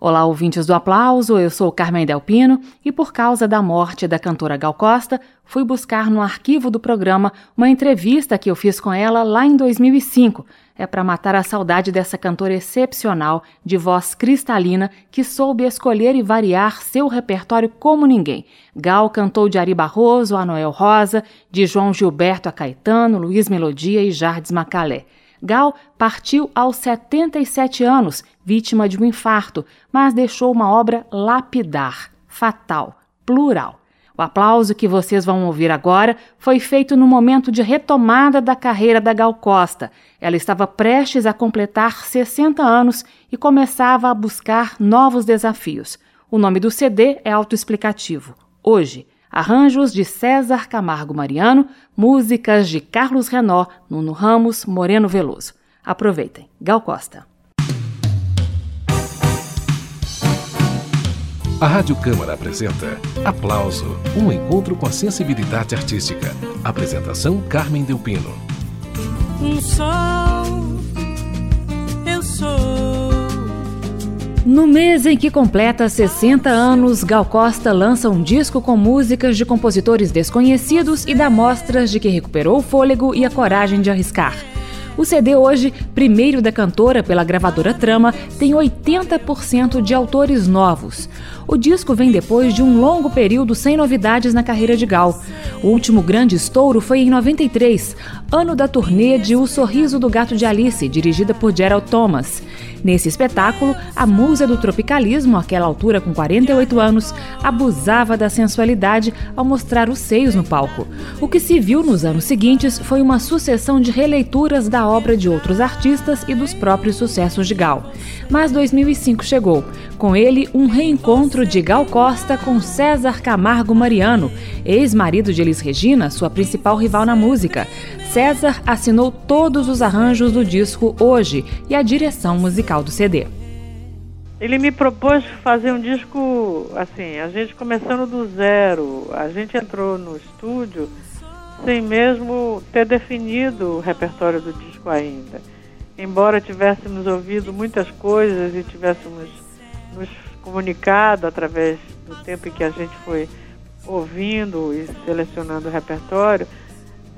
Olá, ouvintes do aplauso, eu sou Carmen Delpino e, por causa da morte da cantora Gal Costa, fui buscar no arquivo do programa uma entrevista que eu fiz com ela lá em 2005. É para matar a saudade dessa cantora excepcional, de voz cristalina, que soube escolher e variar seu repertório como ninguém. Gal cantou de Ari Barroso a Noel Rosa, de João Gilberto a Caetano, Luiz Melodia e Jardim Macalé. Gal partiu aos 77 anos, vítima de um infarto, mas deixou uma obra lapidar, fatal, plural. O aplauso que vocês vão ouvir agora foi feito no momento de retomada da carreira da Gal Costa. Ela estava prestes a completar 60 anos e começava a buscar novos desafios. O nome do CD é autoexplicativo. Hoje, Arranjos de César Camargo Mariano, músicas de Carlos Renó, Nuno Ramos, Moreno Veloso. Aproveitem. Gal Costa. A Rádio Câmara apresenta Aplauso, um encontro com a sensibilidade artística. Apresentação Carmen Delpino. Um sol, eu sou no mês em que completa 60 anos, Gal Costa lança um disco com músicas de compositores desconhecidos e dá mostras de que recuperou o fôlego e a coragem de arriscar. O CD hoje, primeiro da cantora pela gravadora Trama, tem 80% de autores novos. O disco vem depois de um longo período sem novidades na carreira de Gal. O último grande estouro foi em 93, ano da turnê de O Sorriso do Gato de Alice, dirigida por Gerald Thomas. Nesse espetáculo, a musa do tropicalismo, àquela altura com 48 anos, abusava da sensualidade ao mostrar os seios no palco. O que se viu nos anos seguintes foi uma sucessão de releituras da obra de outros artistas e dos próprios sucessos de Gal. Mas 2005 chegou. Com ele, um reencontro de Gal Costa com César Camargo Mariano, ex-marido de Elis Regina, sua principal rival na música. César assinou todos os arranjos do disco Hoje e a direção musical do CD. Ele me propôs fazer um disco assim, a gente começando do zero. A gente entrou no estúdio sem mesmo ter definido o repertório do disco ainda. Embora tivéssemos ouvido muitas coisas e tivéssemos nos comunicado através do tempo em que a gente foi ouvindo e selecionando o repertório,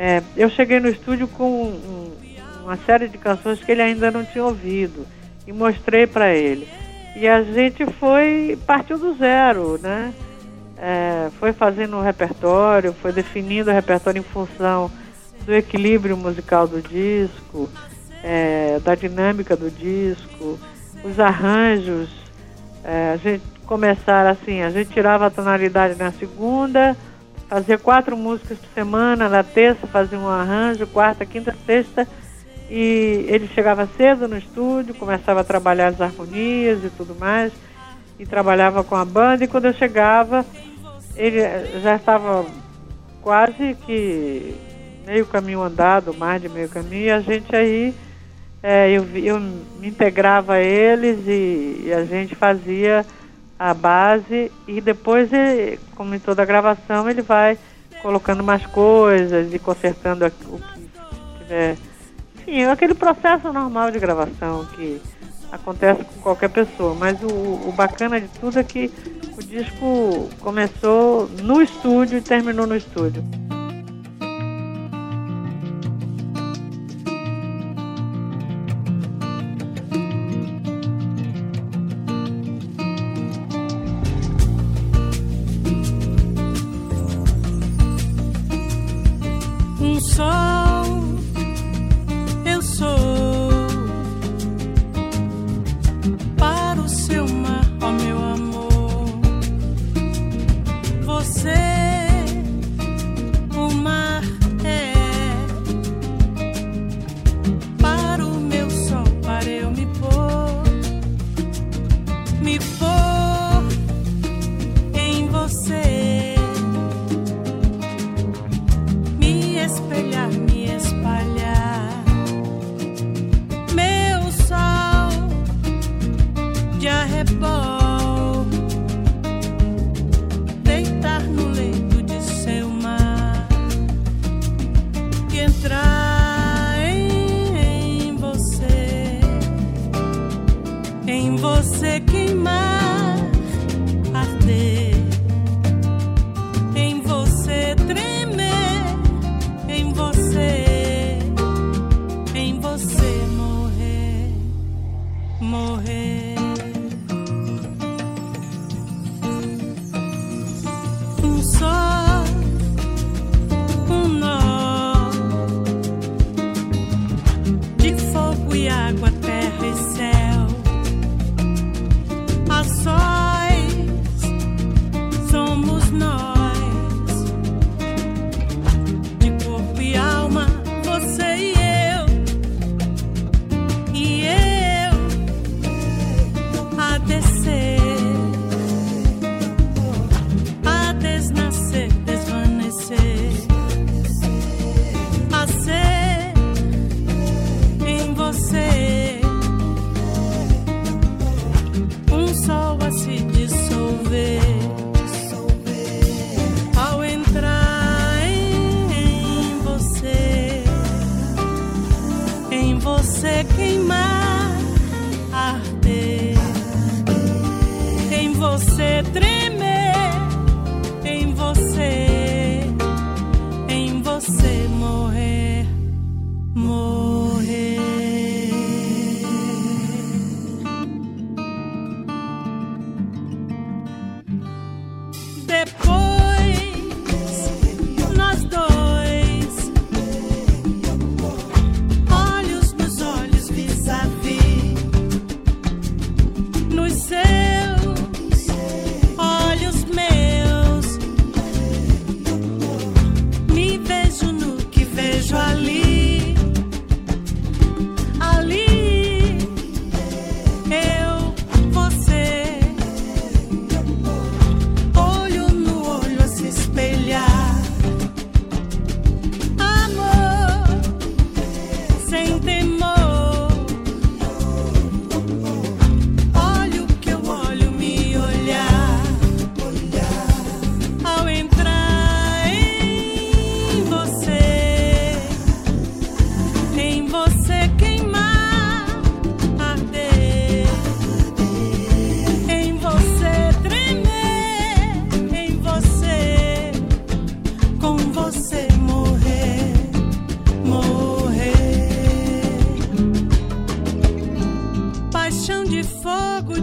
é, eu cheguei no estúdio com um, uma série de canções que ele ainda não tinha ouvido e mostrei para ele. E a gente foi, partiu do zero, né? É, foi fazendo o repertório, foi definindo o repertório em função do equilíbrio musical do disco, é, da dinâmica do disco, os arranjos. É, a gente começar assim, a gente tirava a tonalidade na segunda, fazia quatro músicas por semana, na terça fazia um arranjo, quarta, quinta, sexta, e ele chegava cedo no estúdio, começava a trabalhar as harmonias e tudo mais, e trabalhava com a banda, e quando eu chegava, ele já estava quase que meio caminho andado, mais de meio caminho, e a gente aí, é, eu, eu me integrava a eles e, e a gente fazia a base e depois, ele, como em toda gravação, ele vai colocando mais coisas e consertando o que tiver. Enfim, é aquele processo normal de gravação que acontece com qualquer pessoa. Mas o, o bacana de tudo é que o disco começou no estúdio e terminou no estúdio.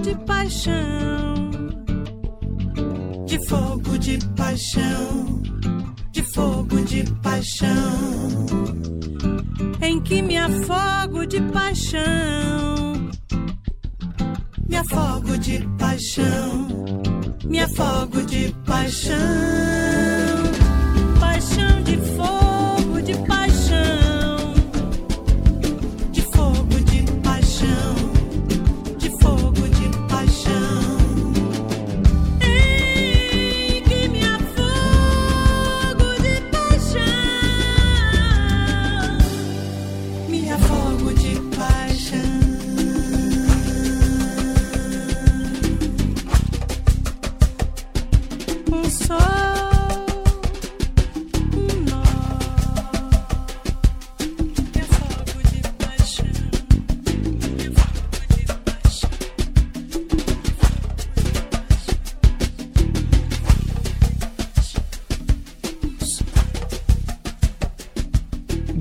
de paixão, de fogo de paixão, de fogo de paixão, em que me afogo de paixão, me afogo de paixão, me afogo de paixão.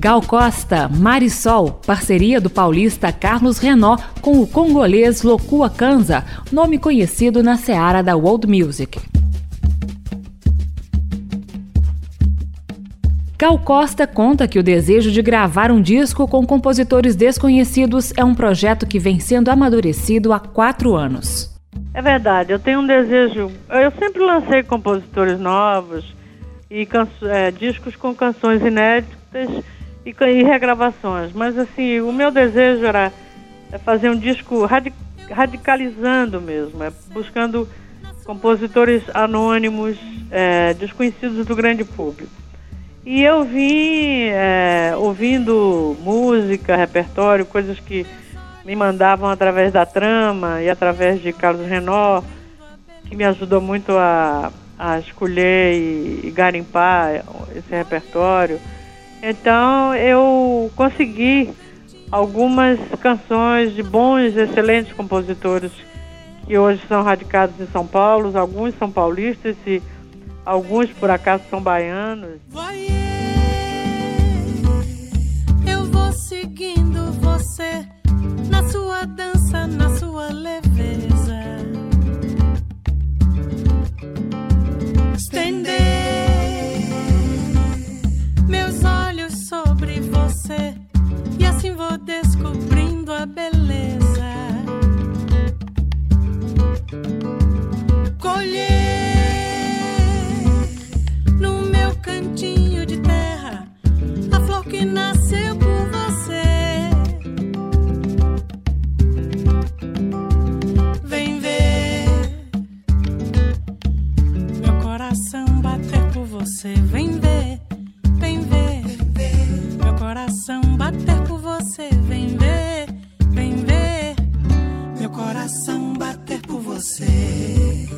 Gal Costa, Marisol, parceria do paulista Carlos Renó com o congolês Lokua Kanza, nome conhecido na seara da world music. Gal Costa conta que o desejo de gravar um disco com compositores desconhecidos é um projeto que vem sendo amadurecido há quatro anos. É verdade, eu tenho um desejo. Eu sempre lancei compositores novos e é, discos com canções inéditas e, e regravações. Mas assim, o meu desejo era é fazer um disco radic, radicalizando mesmo, é, buscando compositores anônimos, é, desconhecidos do grande público. E eu vim é, ouvindo música, repertório, coisas que me mandavam através da trama e através de Carlos Renó, que me ajudou muito a, a escolher e, e garimpar esse repertório. Então eu consegui algumas canções de bons, excelentes compositores que hoje são radicados em São Paulo, alguns são paulistas e alguns por acaso são baianos. Eu vou seguindo você na sua dança, na sua leveza. Estender você. E assim vou descobrindo a beleza. Colher no meu cantinho de terra a flor que nasceu por você. Vem ver meu coração bater por você. Vem coração bater por você, vem ver, vem ver. Meu coração bater por você.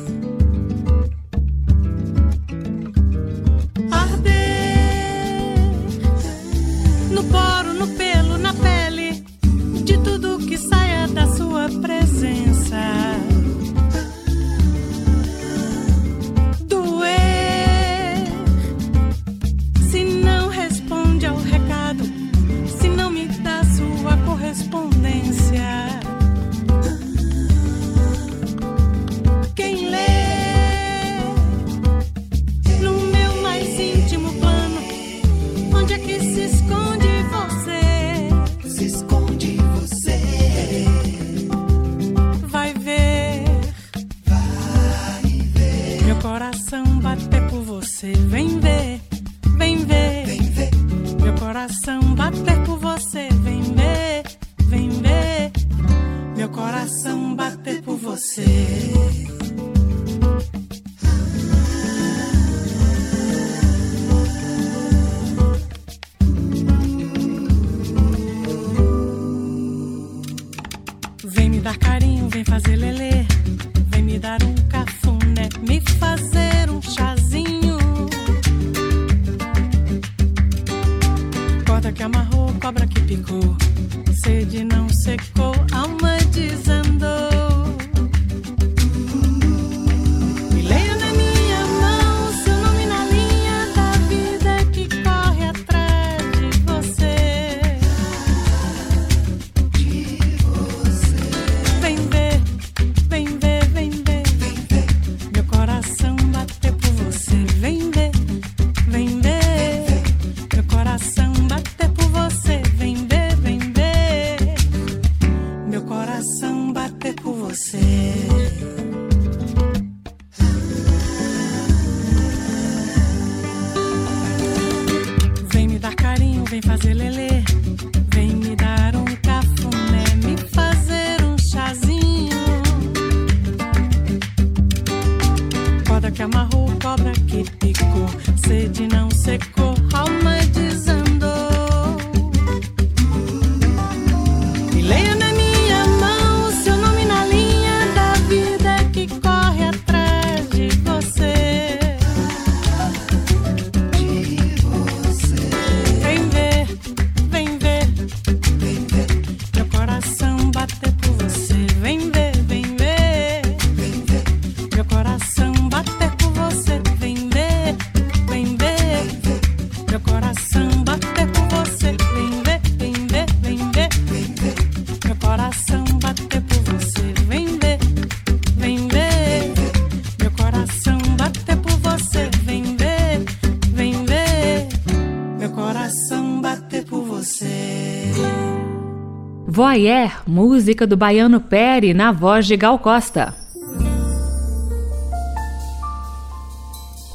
Música do baiano Pere na voz de Gal Costa.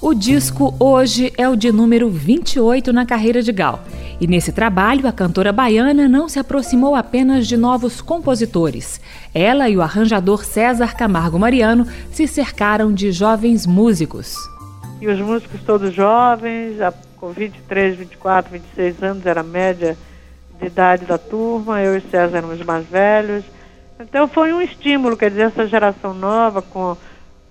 O disco hoje é o de número 28 na carreira de Gal. E nesse trabalho, a cantora baiana não se aproximou apenas de novos compositores. Ela e o arranjador César Camargo Mariano se cercaram de jovens músicos. E os músicos todos jovens, com 23, 24, 26 anos era a média de idade da turma, eu e César éramos mais velhos. Então foi um estímulo, quer dizer, essa geração nova com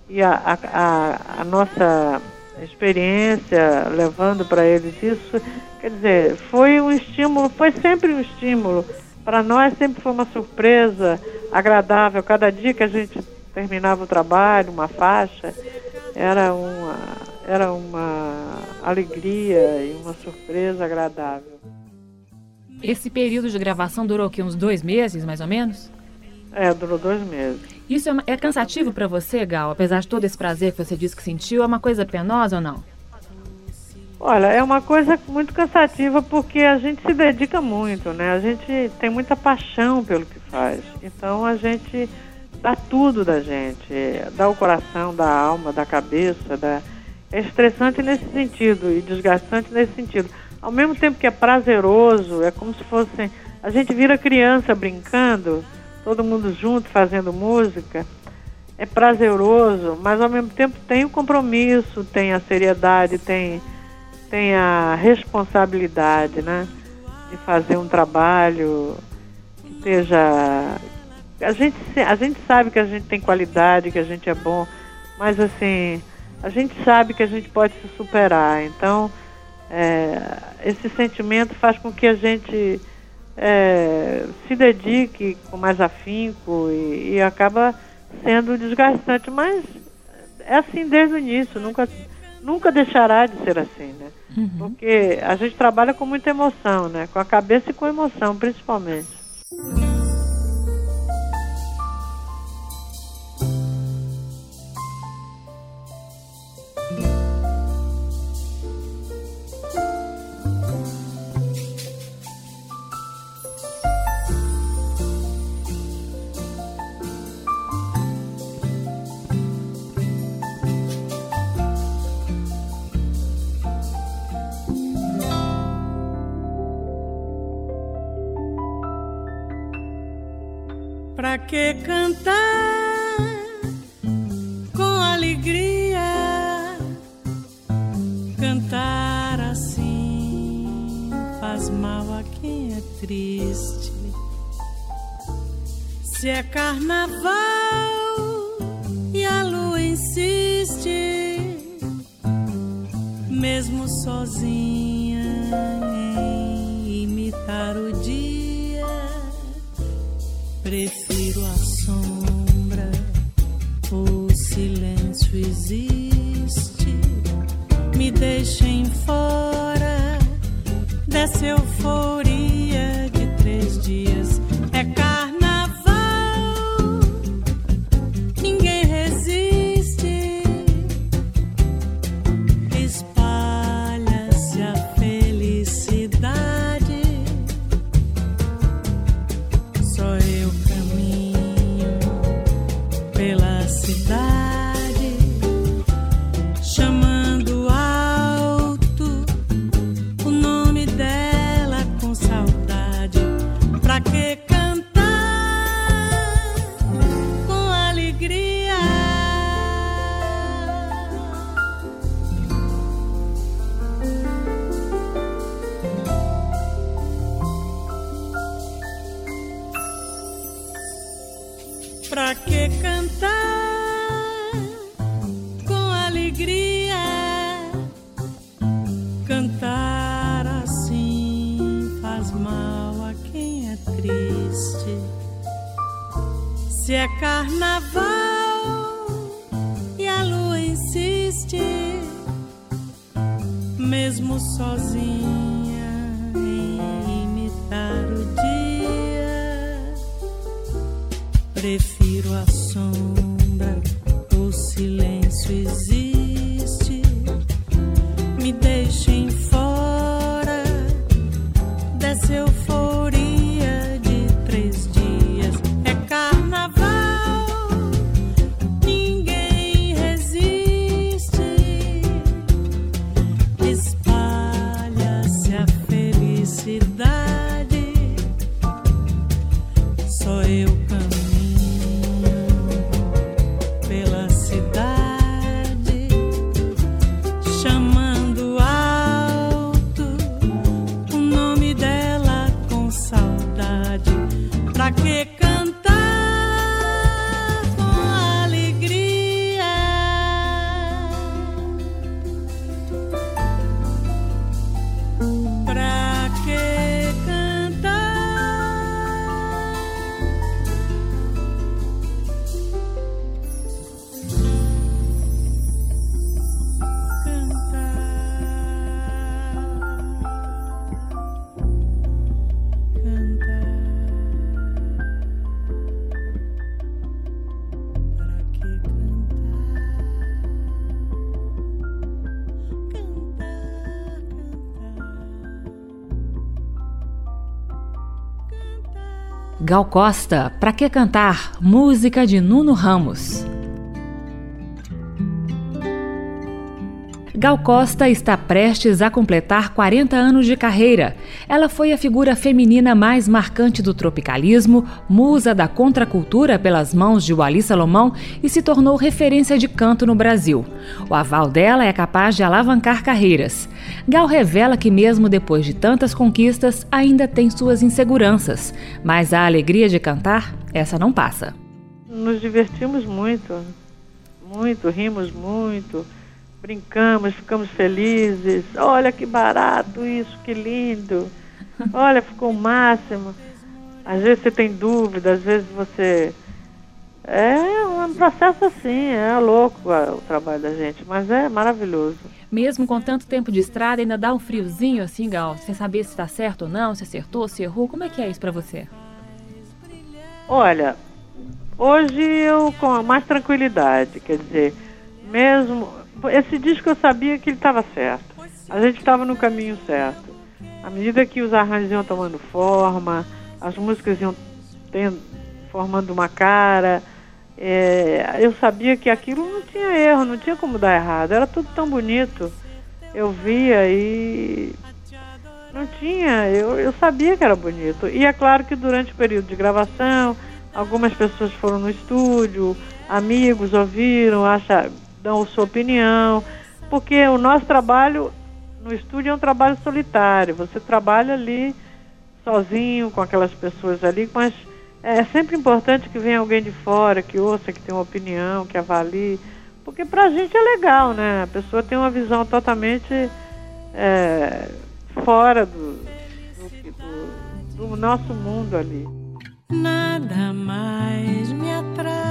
e a, a, a, a nossa experiência levando para eles isso, quer dizer, foi um estímulo, foi sempre um estímulo. Para nós sempre foi uma surpresa agradável. Cada dia que a gente terminava o trabalho, uma faixa, era uma, era uma alegria e uma surpresa agradável. Esse período de gravação durou aqui uns dois meses, mais ou menos? É, durou dois meses. Isso é, é cansativo pra você, Gal? Apesar de todo esse prazer que você disse que sentiu, é uma coisa penosa ou não? Olha, é uma coisa muito cansativa porque a gente se dedica muito, né? A gente tem muita paixão pelo que faz. Então a gente dá tudo da gente, dá o coração, dá a alma, dá a cabeça, dá... é estressante nesse sentido e desgastante nesse sentido. Ao mesmo tempo que é prazeroso, é como se fosse a gente vira criança brincando, todo mundo junto fazendo música. É prazeroso, mas ao mesmo tempo tem o compromisso, tem a seriedade, tem tem a responsabilidade, né, de fazer um trabalho que esteja a gente a gente sabe que a gente tem qualidade, que a gente é bom, mas assim a gente sabe que a gente pode se superar. Então é, esse sentimento faz com que a gente é, se dedique com mais afinco e, e acaba sendo desgastante, mas é assim desde o início, nunca nunca deixará de ser assim, né? Porque a gente trabalha com muita emoção, né? Com a cabeça e com emoção, principalmente. Que cantar com alegria? Cantar assim faz mal a quem é triste. Se é carnaval e a lua insiste, mesmo sozinha em imitar o dia, prefiro a sombra, o silêncio existe, me deixem fora dessa euforia Gal Costa, Pra Que Cantar? Música de Nuno Ramos. Gal Costa está prestes a completar 40 anos de carreira. Ela foi a figura feminina mais marcante do tropicalismo, musa da contracultura pelas mãos de Wally Salomão e se tornou referência de canto no Brasil. O aval dela é capaz de alavancar carreiras. Gal revela que, mesmo depois de tantas conquistas, ainda tem suas inseguranças, mas a alegria de cantar, essa não passa. Nos divertimos muito, muito, rimos muito brincamos, ficamos felizes. Olha que barato isso, que lindo. Olha, ficou o máximo. Às vezes você tem dúvida, às vezes você. É um processo assim, é louco o trabalho da gente, mas é maravilhoso. Mesmo com tanto tempo de estrada, ainda dá um friozinho assim, Gal? Sem saber se está certo ou não, se acertou, se errou. Como é que é isso para você? Olha, hoje eu com mais tranquilidade, quer dizer, mesmo esse disco eu sabia que ele estava certo. A gente estava no caminho certo. À medida que os arranjos iam tomando forma, as músicas iam tendo, formando uma cara, é, eu sabia que aquilo não tinha erro, não tinha como dar errado. Era tudo tão bonito. Eu via e não tinha, eu, eu sabia que era bonito. E é claro que durante o período de gravação, algumas pessoas foram no estúdio, amigos ouviram, acha, dão sua opinião, porque o nosso trabalho no estúdio é um trabalho solitário. Você trabalha ali sozinho com aquelas pessoas ali, mas é sempre importante que venha alguém de fora, que ouça, que tenha uma opinião, que avalie, porque para a gente é legal, né? A pessoa tem uma visão totalmente é, fora do, do, do nosso mundo ali. Nada mais me atrai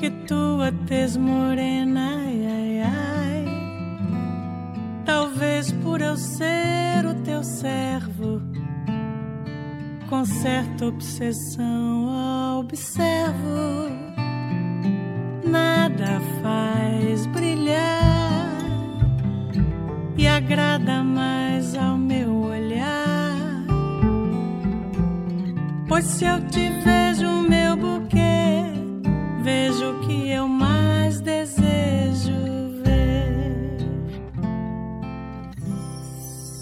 que tua tez morena, ai, ai, ai. Talvez por eu ser o teu servo, com certa obsessão observo. Nada faz brilhar e agrada mais ao meu olhar. Pois se eu te vejo, meu buquê,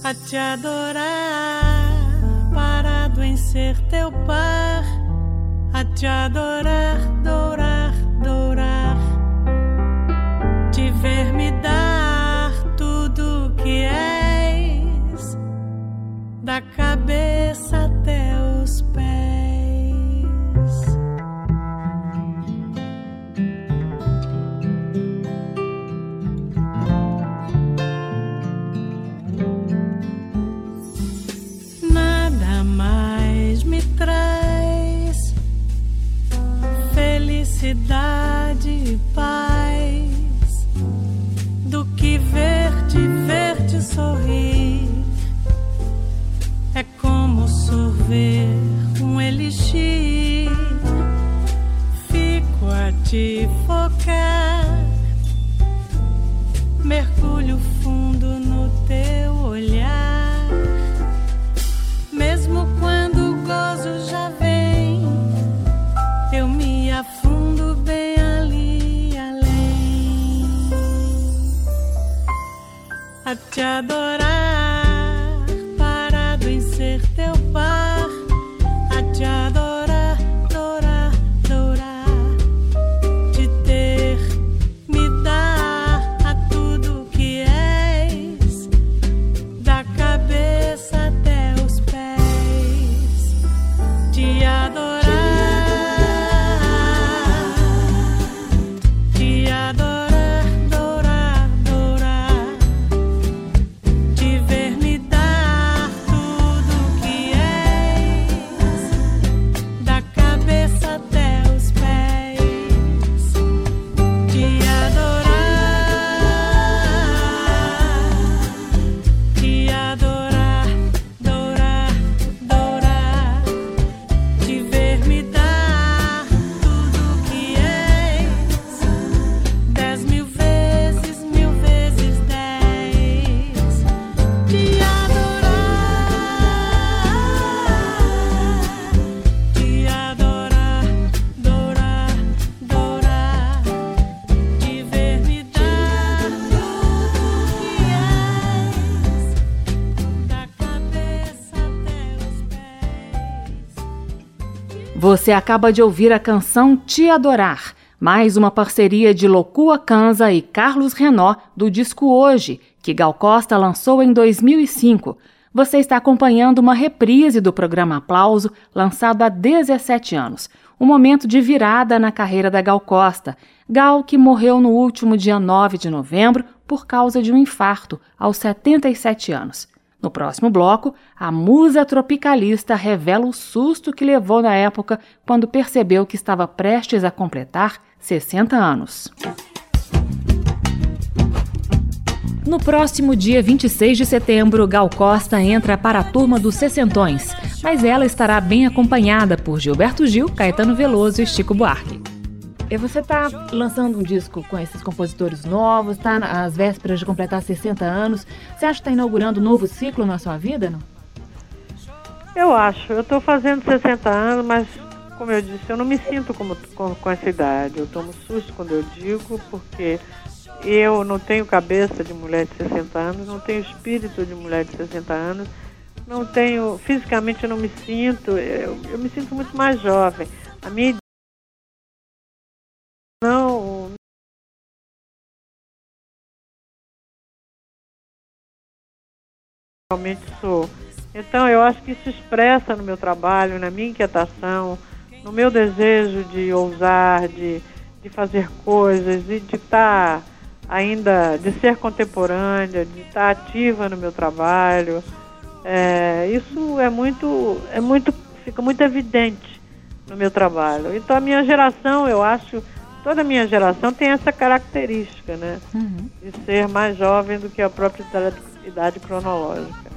A te adorar, parado em ser teu par, a te adorar, adorar, adorar, te ver me dar tudo que és, da cabeça Você acaba de ouvir a canção Te Adorar, mais uma parceria de Locua Kanza e Carlos Renó do disco Hoje, que Gal Costa lançou em 2005. Você está acompanhando uma reprise do programa Aplauso, lançado há 17 anos. Um momento de virada na carreira da Gal Costa. Gal, que morreu no último dia 9 de novembro por causa de um infarto, aos 77 anos. No próximo bloco, a musa tropicalista revela o susto que levou na época quando percebeu que estava prestes a completar 60 anos. No próximo dia 26 de setembro, Gal Costa entra para a turma dos Sessentões, mas ela estará bem acompanhada por Gilberto Gil, Caetano Veloso e Chico Buarque. E você está lançando um disco com esses compositores novos, está às vésperas de completar 60 anos. Você acha que está inaugurando um novo ciclo na sua vida, não? Eu acho. Eu estou fazendo 60 anos, mas, como eu disse, eu não me sinto como, com, com essa idade. Eu tomo susto quando eu digo, porque eu não tenho cabeça de mulher de 60 anos, não tenho espírito de mulher de 60 anos, não tenho, fisicamente eu não me sinto, eu, eu me sinto muito mais jovem. A minha realmente sou. Então eu acho que isso expressa no meu trabalho, na minha inquietação, no meu desejo de ousar, de, de fazer coisas e de estar ainda, de ser contemporânea, de estar ativa no meu trabalho. É, isso é muito, é muito, fica muito evidente no meu trabalho. Então a minha geração, eu acho, toda a minha geração tem essa característica, né? Uhum. De ser mais jovem do que a própria idade, idade cronológica.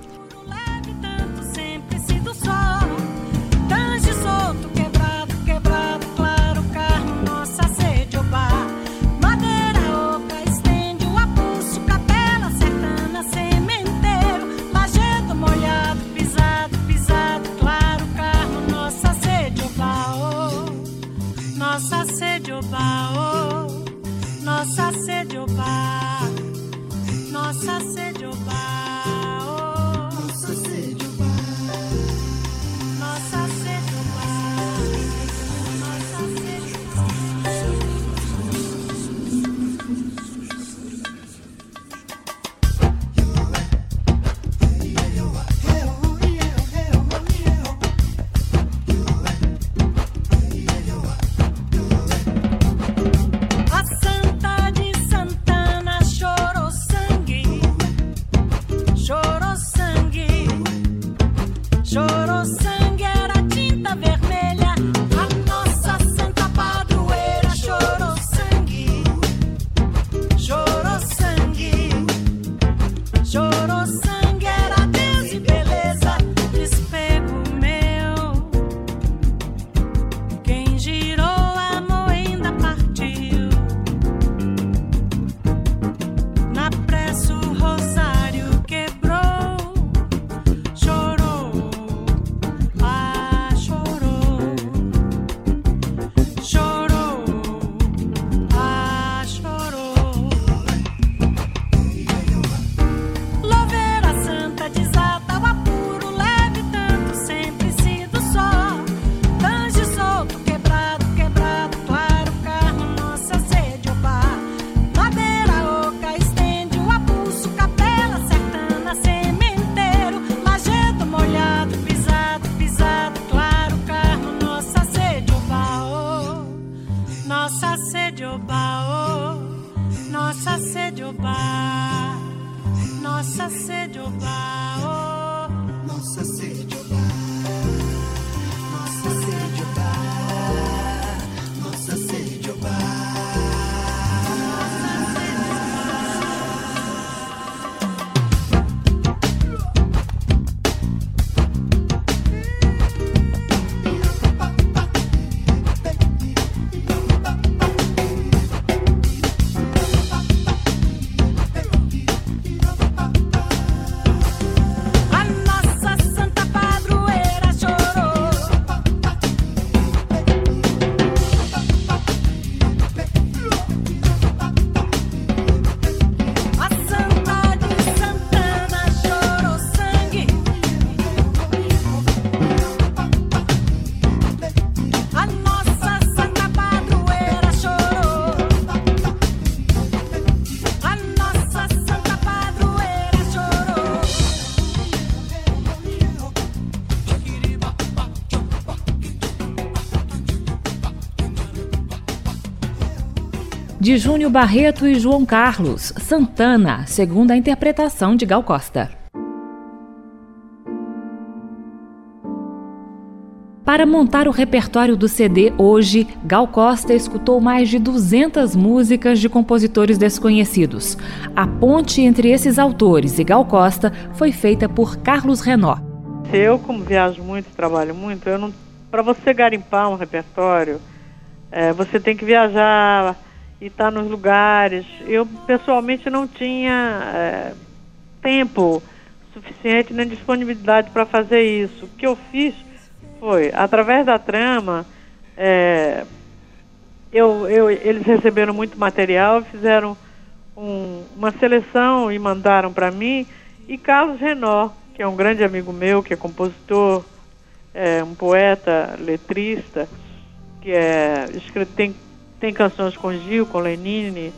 De Júnior Barreto e João Carlos, Santana, segundo a interpretação de Gal Costa. Para montar o repertório do CD hoje, Gal Costa escutou mais de 200 músicas de compositores desconhecidos. A ponte entre esses autores e Gal Costa foi feita por Carlos Renó. Eu, como viajo muito, trabalho muito, não, para você garimpar um repertório, é, você tem que viajar e estar tá nos lugares. Eu pessoalmente não tinha é, tempo suficiente nem disponibilidade para fazer isso. O que eu fiz foi, através da trama, é, eu, eu, eles receberam muito material, fizeram um, uma seleção e mandaram para mim, e Carlos Renó, que é um grande amigo meu, que é compositor, é um poeta, letrista, que é tem, tem canções com Gil, com Lenine,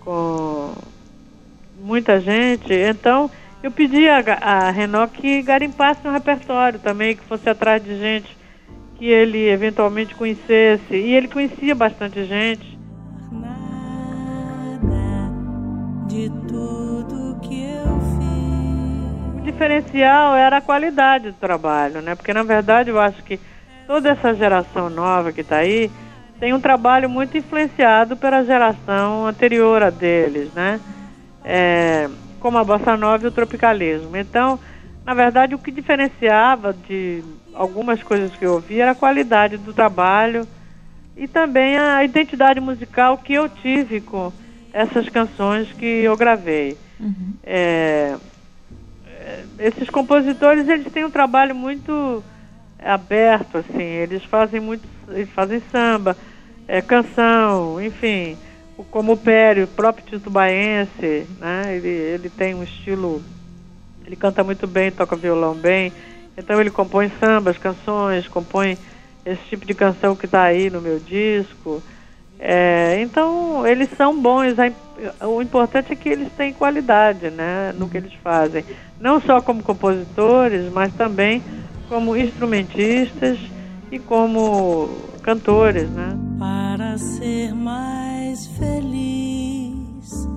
com muita gente. Então, eu pedi a, a Renault que garimpasse um repertório também, que fosse atrás de gente que ele eventualmente conhecesse. E ele conhecia bastante gente. Nada de tudo que eu fiz. O diferencial era a qualidade do trabalho, né? Porque na verdade eu acho que toda essa geração nova que está aí tem um trabalho muito influenciado pela geração anterior a deles, né? É, como a bossa nova e o tropicalismo. Então, na verdade, o que diferenciava de algumas coisas que eu ouvi era a qualidade do trabalho e também a identidade musical que eu tive com essas canções que eu gravei. Uhum. É, é esses compositores eles têm um trabalho muito aberto, assim, eles fazem muito, eles fazem samba, é, canção, enfim, como o Pério, o próprio Tito Baense, né? Ele, ele tem um estilo, ele canta muito bem, toca violão bem, então ele compõe sambas, canções, compõe esse tipo de canção que está aí no meu disco. É, então eles são bons. O importante é que eles têm qualidade, né, no que eles fazem. Não só como compositores, mas também como instrumentistas e como cantores, né? Para ser mais feliz,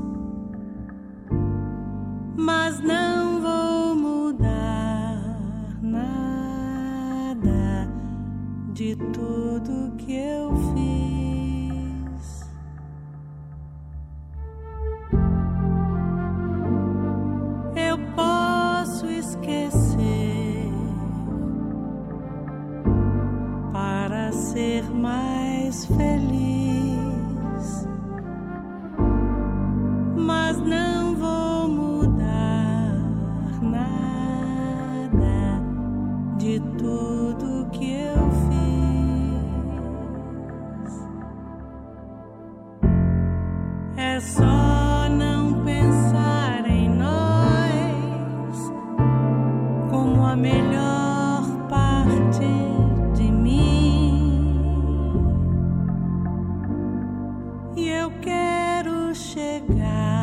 mas não vou mudar nada de tudo que eu fiz. Eu posso esquecer para ser mais feliz, mas não vou mudar nada de tudo que eu fiz. É só não pensar em nós como a melhor chegar.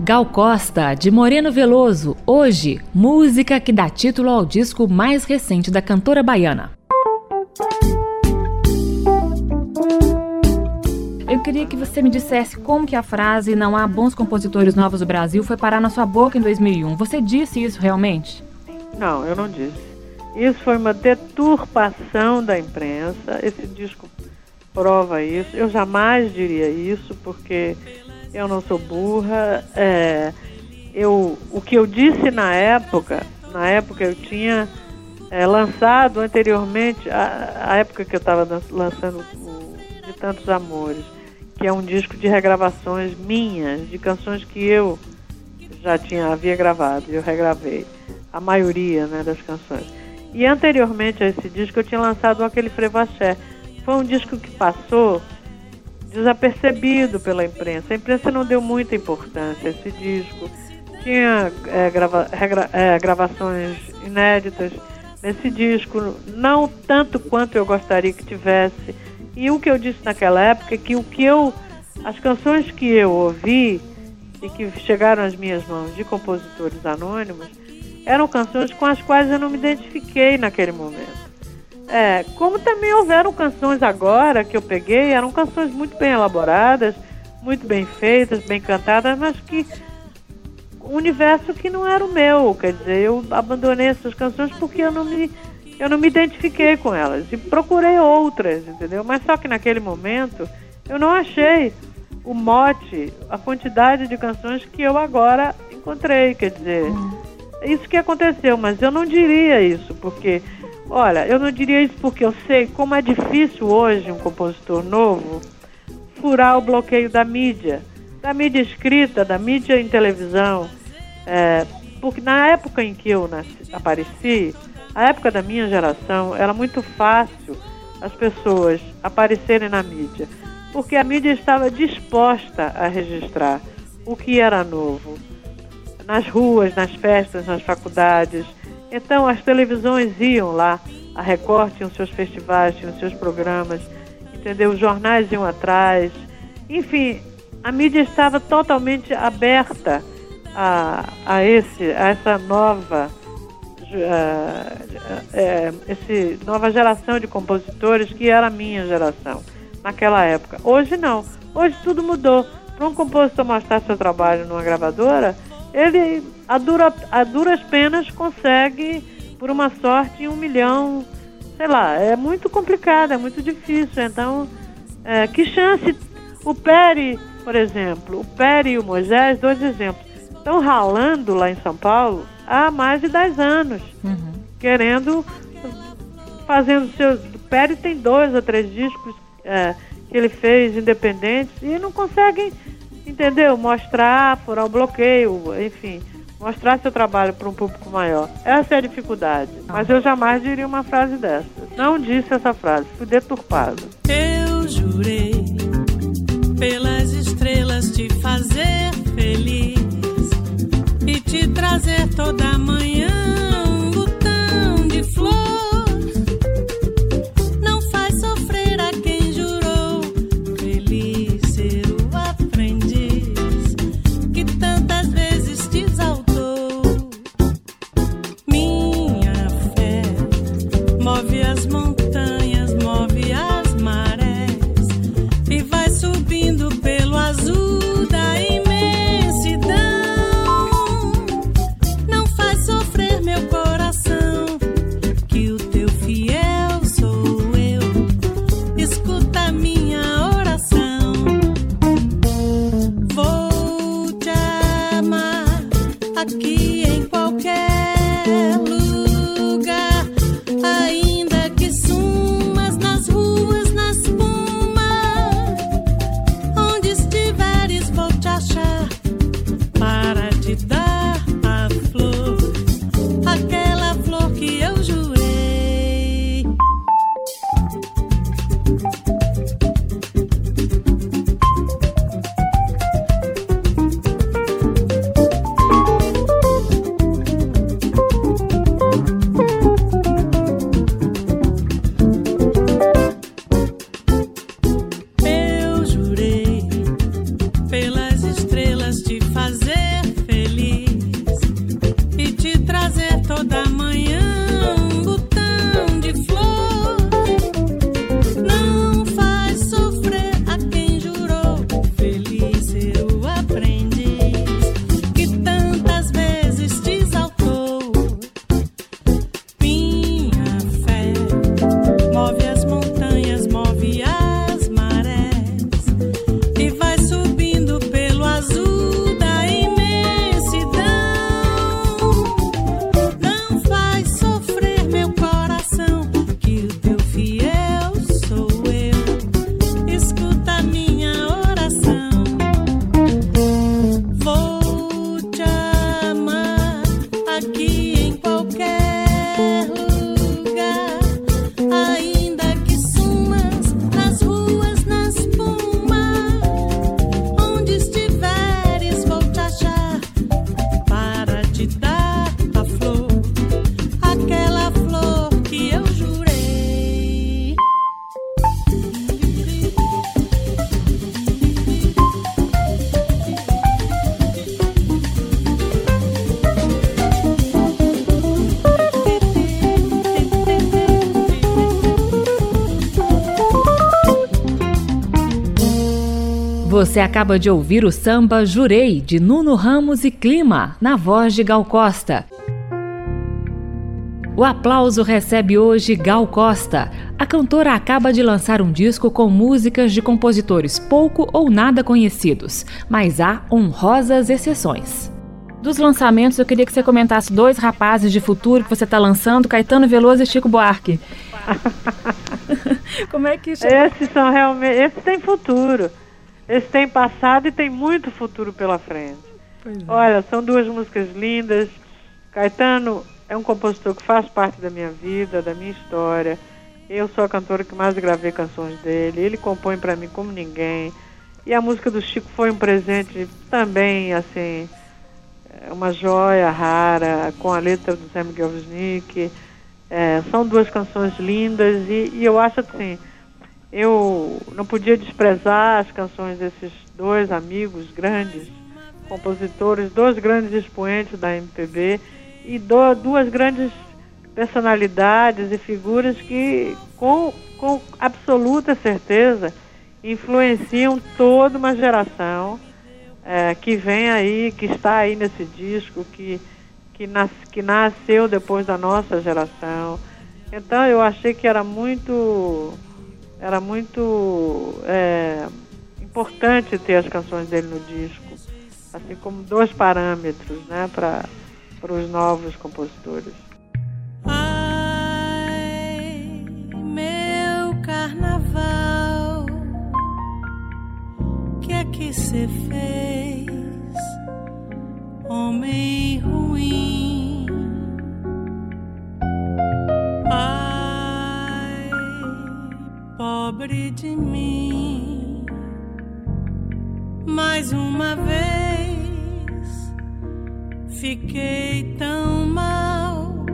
Gal Costa, de Moreno Veloso, hoje, música que dá título ao disco mais recente da cantora baiana. queria que você me dissesse como que a frase não há bons compositores novos no Brasil foi parar na sua boca em 2001. Você disse isso realmente? Não, eu não disse. Isso foi uma deturpação da imprensa. Esse disco prova isso. Eu jamais diria isso porque eu não sou burra. É, eu, o que eu disse na época, na época eu tinha é, lançado anteriormente, a, a, época que eu estava lançando o De Tantos Amores, que é um disco de regravações minhas, de canções que eu já tinha havia gravado, eu regravei a maioria né, das canções. E anteriormente a esse disco eu tinha lançado aquele Frevaché. Foi um disco que passou desapercebido pela imprensa. A imprensa não deu muita importância a esse disco. Tinha é, grava, regra, é, gravações inéditas nesse disco, não tanto quanto eu gostaria que tivesse. E o que eu disse naquela época é que o que eu, as canções que eu ouvi e que chegaram às minhas mãos de compositores anônimos eram canções com as quais eu não me identifiquei naquele momento. É, como também houveram canções agora que eu peguei, eram canções muito bem elaboradas, muito bem feitas, bem cantadas, mas que um universo que não era o meu, quer dizer, eu abandonei essas canções porque eu não me eu não me identifiquei com elas e procurei outras, entendeu? Mas só que naquele momento eu não achei o mote, a quantidade de canções que eu agora encontrei, quer dizer, hum. isso que aconteceu, mas eu não diria isso, porque olha, eu não diria isso porque eu sei como é difícil hoje um compositor novo furar o bloqueio da mídia, da mídia escrita, da mídia em televisão, é, porque na época em que eu nasci, apareci, a época da minha geração, era muito fácil as pessoas aparecerem na mídia, porque a mídia estava disposta a registrar o que era novo, nas ruas, nas festas, nas faculdades. Então as televisões iam lá, a Record tinha os seus festivais, tinha os seus programas, entendeu? Os jornais iam atrás. Enfim, a mídia estava totalmente aberta a, a, esse, a essa nova uh, esse nova geração de compositores que era a minha geração naquela época. Hoje não. Hoje tudo mudou. Para um compositor mostrar seu trabalho numa gravadora, ele a, dura, a duras penas consegue, por uma sorte, um milhão. Sei lá, é muito complicado, é muito difícil. Então, é, que chance. O Peri, por exemplo, o Peri e o Moisés, dois exemplos estão ralando lá em São Paulo há mais de 10 anos, uhum. querendo, fazendo seus. O Pérez tem dois ou três discos é, que ele fez independentes e não conseguem, entendeu? Mostrar, furar o bloqueio, enfim, mostrar seu trabalho para um público maior. Essa é a dificuldade. Mas eu jamais diria uma frase dessa. Não disse essa frase, fui deturpado. Eu jurei pelas estrelas te fazer feliz e te trazer toda manhã um botão de flor. Você acaba de ouvir o samba Jurei, de Nuno Ramos e Clima, na voz de Gal Costa. O aplauso recebe hoje Gal Costa. A cantora acaba de lançar um disco com músicas de compositores pouco ou nada conhecidos, mas há honrosas exceções. Dos lançamentos, eu queria que você comentasse dois rapazes de futuro que você está lançando, Caetano Veloso e Chico Buarque. Como é que Esses são realmente, esses têm futuro. Esses têm passado e tem muito futuro pela frente. É. Olha, são duas músicas lindas. Caetano é um compositor que faz parte da minha vida, da minha história. Eu sou a cantora que mais gravei canções dele. Ele compõe para mim como ninguém. E a música do Chico foi um presente também, assim, é uma joia rara, com a letra do Zé Miguel Wisnik. É, são duas canções lindas e, e, eu acho assim, eu não podia desprezar as canções desses dois amigos grandes compositores, dois grandes expoentes da MPB e do, duas grandes personalidades e figuras que, com, com absoluta certeza, influenciam toda uma geração é, que vem aí, que está aí nesse disco, que, que, nas, que nasceu depois da nossa geração. Então eu achei que era muito, era muito é, importante ter as canções dele no disco, assim como dois parâmetros né, para os novos compositores. Ai, meu carnaval, que é que você fez, homem ruim? Pobre de mim, mais uma vez Fiquei tão mal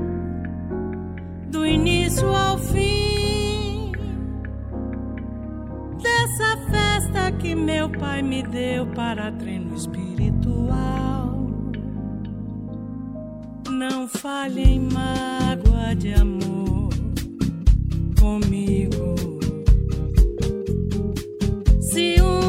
do início ao fim dessa festa que meu pai me deu para treino espiritual. Não falhe em mágoa de amor comigo. Ciúme, culpa,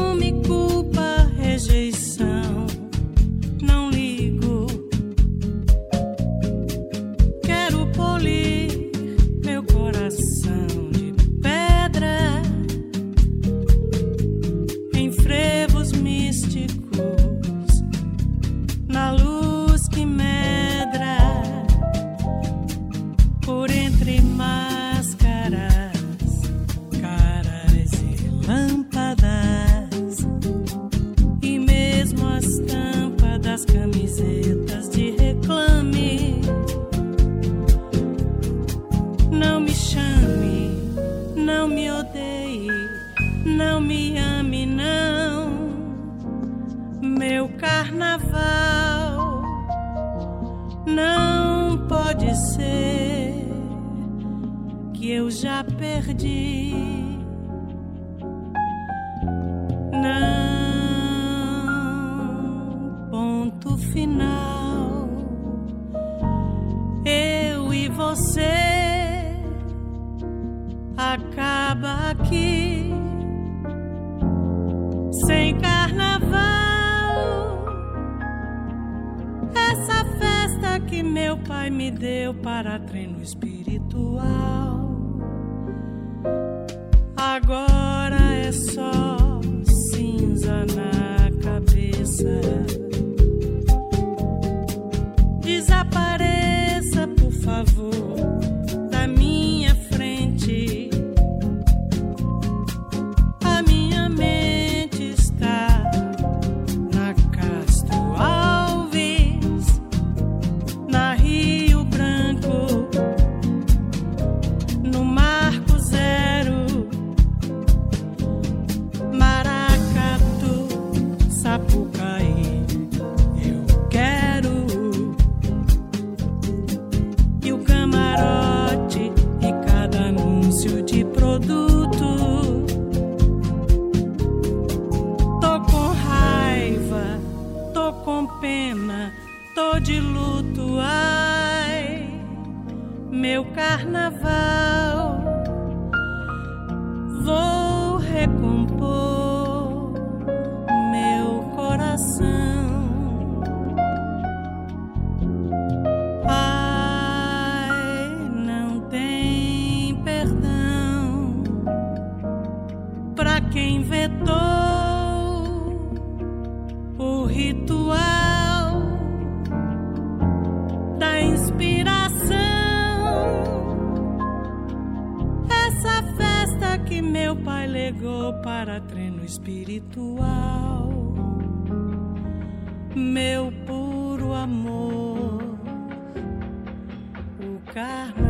meu carnaval. Vou recompor. Pai legou para treino espiritual. Meu puro amor, o carnaval.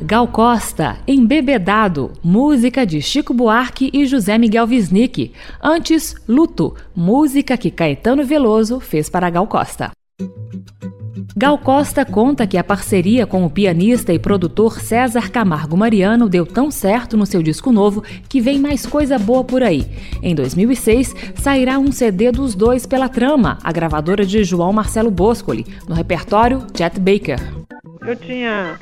Gal Costa, Embebedado, música de Chico Buarque e José Miguel Wisnik. Antes, Luto, música que Caetano Veloso fez para Gal Costa. Gal Costa conta que a parceria com o pianista e produtor César Camargo Mariano deu tão certo no seu disco novo que vem mais coisa boa por aí. Em 2006, sairá um CD dos dois pela Trama, a gravadora de João Marcelo Boscoli, no repertório Chet Baker. Eu tinha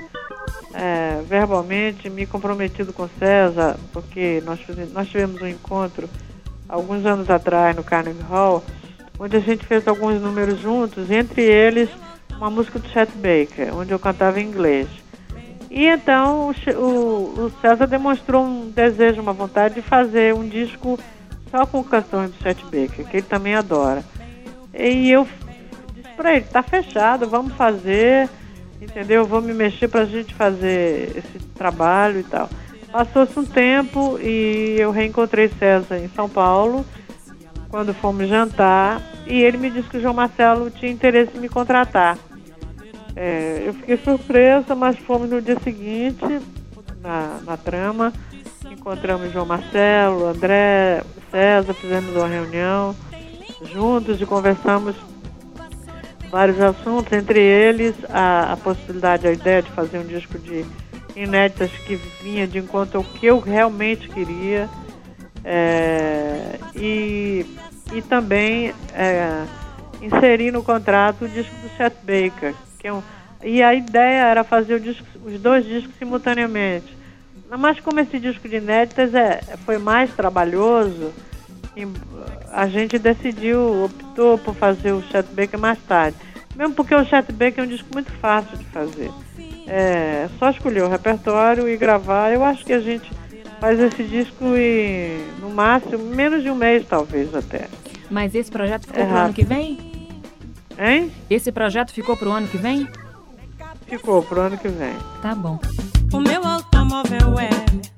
é, verbalmente me comprometido com César, porque nós, fizemos- nós tivemos um encontro alguns anos atrás no Carnegie Hall, onde a gente fez alguns números juntos, entre eles uma música do Chet Baker, onde eu cantava em inglês. E então o, o- César demonstrou um desejo, uma vontade de fazer um disco só com canções do Chet Baker, que ele também adora. E eu disse pra ele, tá fechado, vamos fazer, entendeu? Eu vou me mexer pra gente fazer esse trabalho e tal. Passou-se um tempo e eu reencontrei César em São Paulo, quando fomos jantar, e ele me disse que o João Marcelo tinha interesse em me contratar. É, eu fiquei surpresa, mas fomos no dia seguinte, na, na trama, encontramos João Marcelo, André, César, fizemos uma reunião juntos e conversamos vários assuntos, entre eles a, a possibilidade, a ideia de fazer um disco de inéditas que vinha de encontro ao que eu realmente queria. É, e, e também é, inserir no contrato o disco do Chet Baker. Que é um, e a ideia era fazer disco, os dois discos simultaneamente. Mas como esse disco de inéditas é, foi mais trabalhoso, a gente decidiu, optou por fazer o Chet Baker mais tarde. Mesmo porque o Chet Baker é um disco muito fácil de fazer. É só escolher o repertório e gravar. Eu acho que a gente faz esse disco em, no máximo, menos de um mês talvez até. Mas esse projeto ficou é pro ano que vem? Hein? Esse projeto ficou pro ano que vem? Ficou pro ano que vem. Tá bom. O meu automóvel é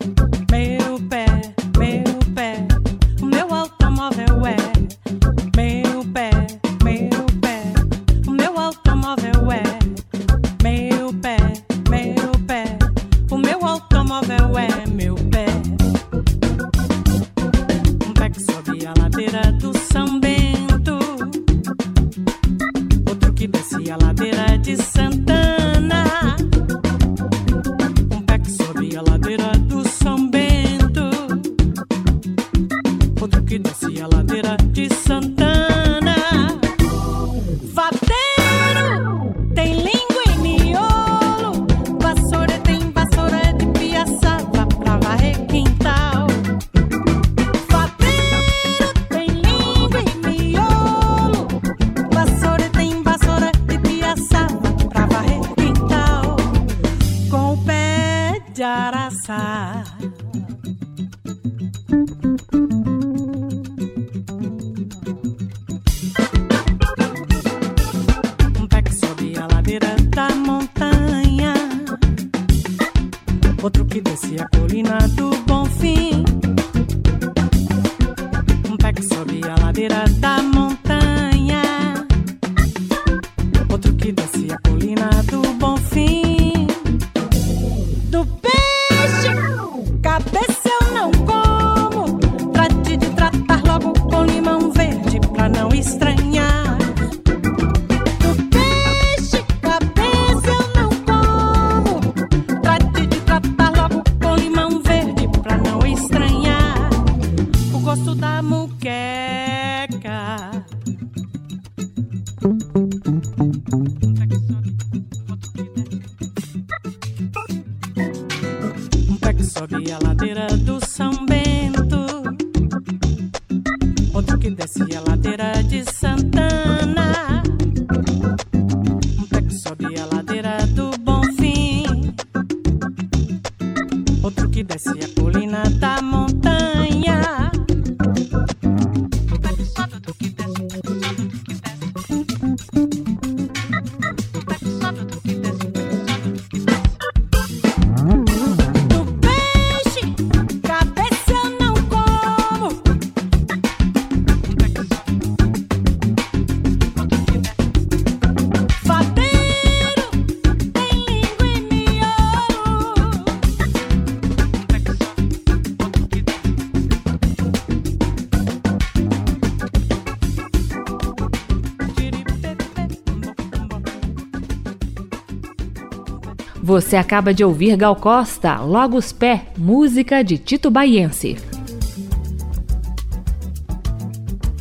Você acaba de ouvir Gal Costa, Logos Pé, música de Tito Baiense.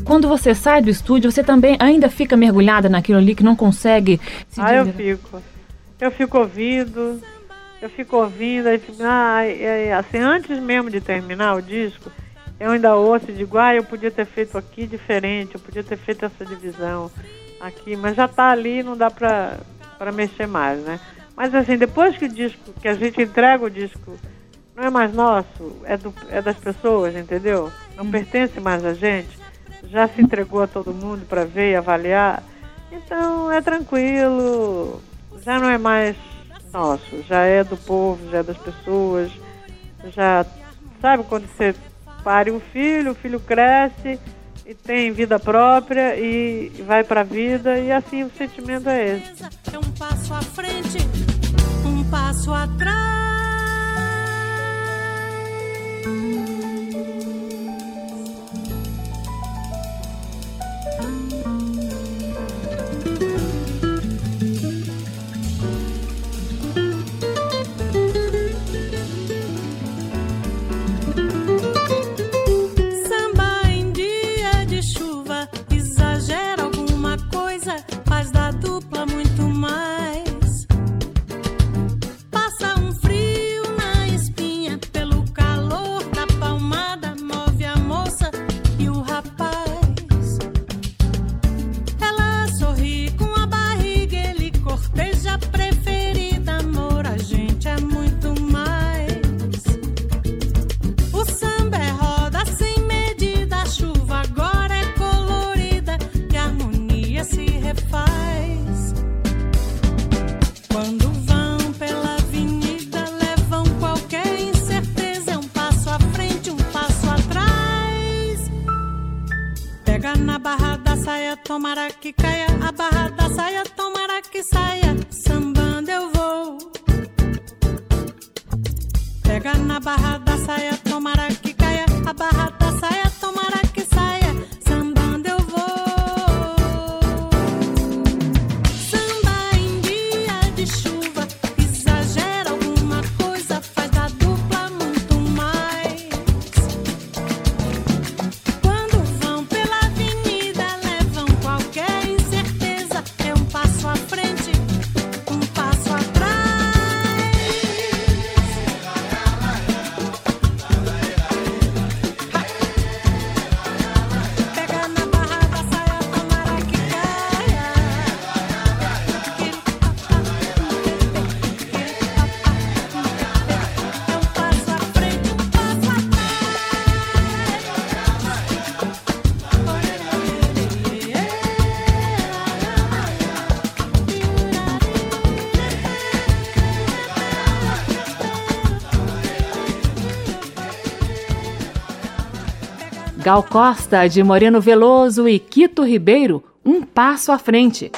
Quando você sai do estúdio, você também ainda fica mergulhada naquilo ali que não consegue se Ah, eu fico. Eu fico ouvindo, eu fico ouvindo, aí, ah, assim, antes mesmo de terminar o disco, eu ainda ouço e digo, ah, eu podia ter feito aqui diferente, eu podia ter feito essa divisão aqui, mas já está ali, não dá para mexer mais, né? Mas assim, depois que o disco, que a gente entrega o disco, não é mais nosso, é, do, é das pessoas, entendeu? Não hum. pertence mais a gente, já se entregou a todo mundo para ver e avaliar. Então é tranquilo, já não é mais nosso, já é do povo, já é das pessoas, já sabe quando você pare um filho, o filho cresce e tem vida própria e vai para a vida e assim o sentimento é esse. É um passo à frente, um passo atrás. Tomara que caia. A barra da saia, tomara que saia. Sambando eu vou. Pega na barra Gal Costa, de Moreno Veloso e Quito Ribeiro, um passo à frente.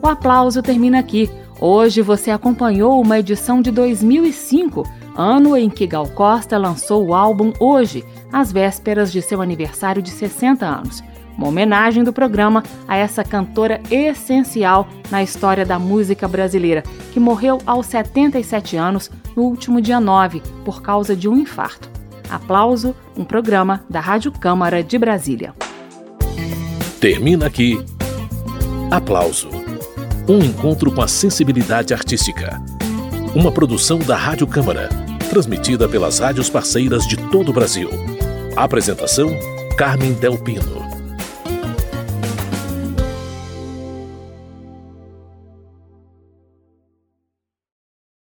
O aplauso termina aqui. Hoje você acompanhou uma edição de 2005, ano em que Gal Costa lançou o álbum Hoje, às vésperas de seu aniversário de 60 anos. Uma homenagem do programa a essa cantora essencial na história da música brasileira, que morreu aos 77 anos no último dia 9 por causa de um infarto. Aplauso, um programa da Rádio Câmara de Brasília. Termina aqui. Aplauso. Um encontro com a sensibilidade artística. Uma produção da Rádio Câmara, transmitida pelas rádios parceiras de todo o Brasil. Apresentação: Carmen Del Pino.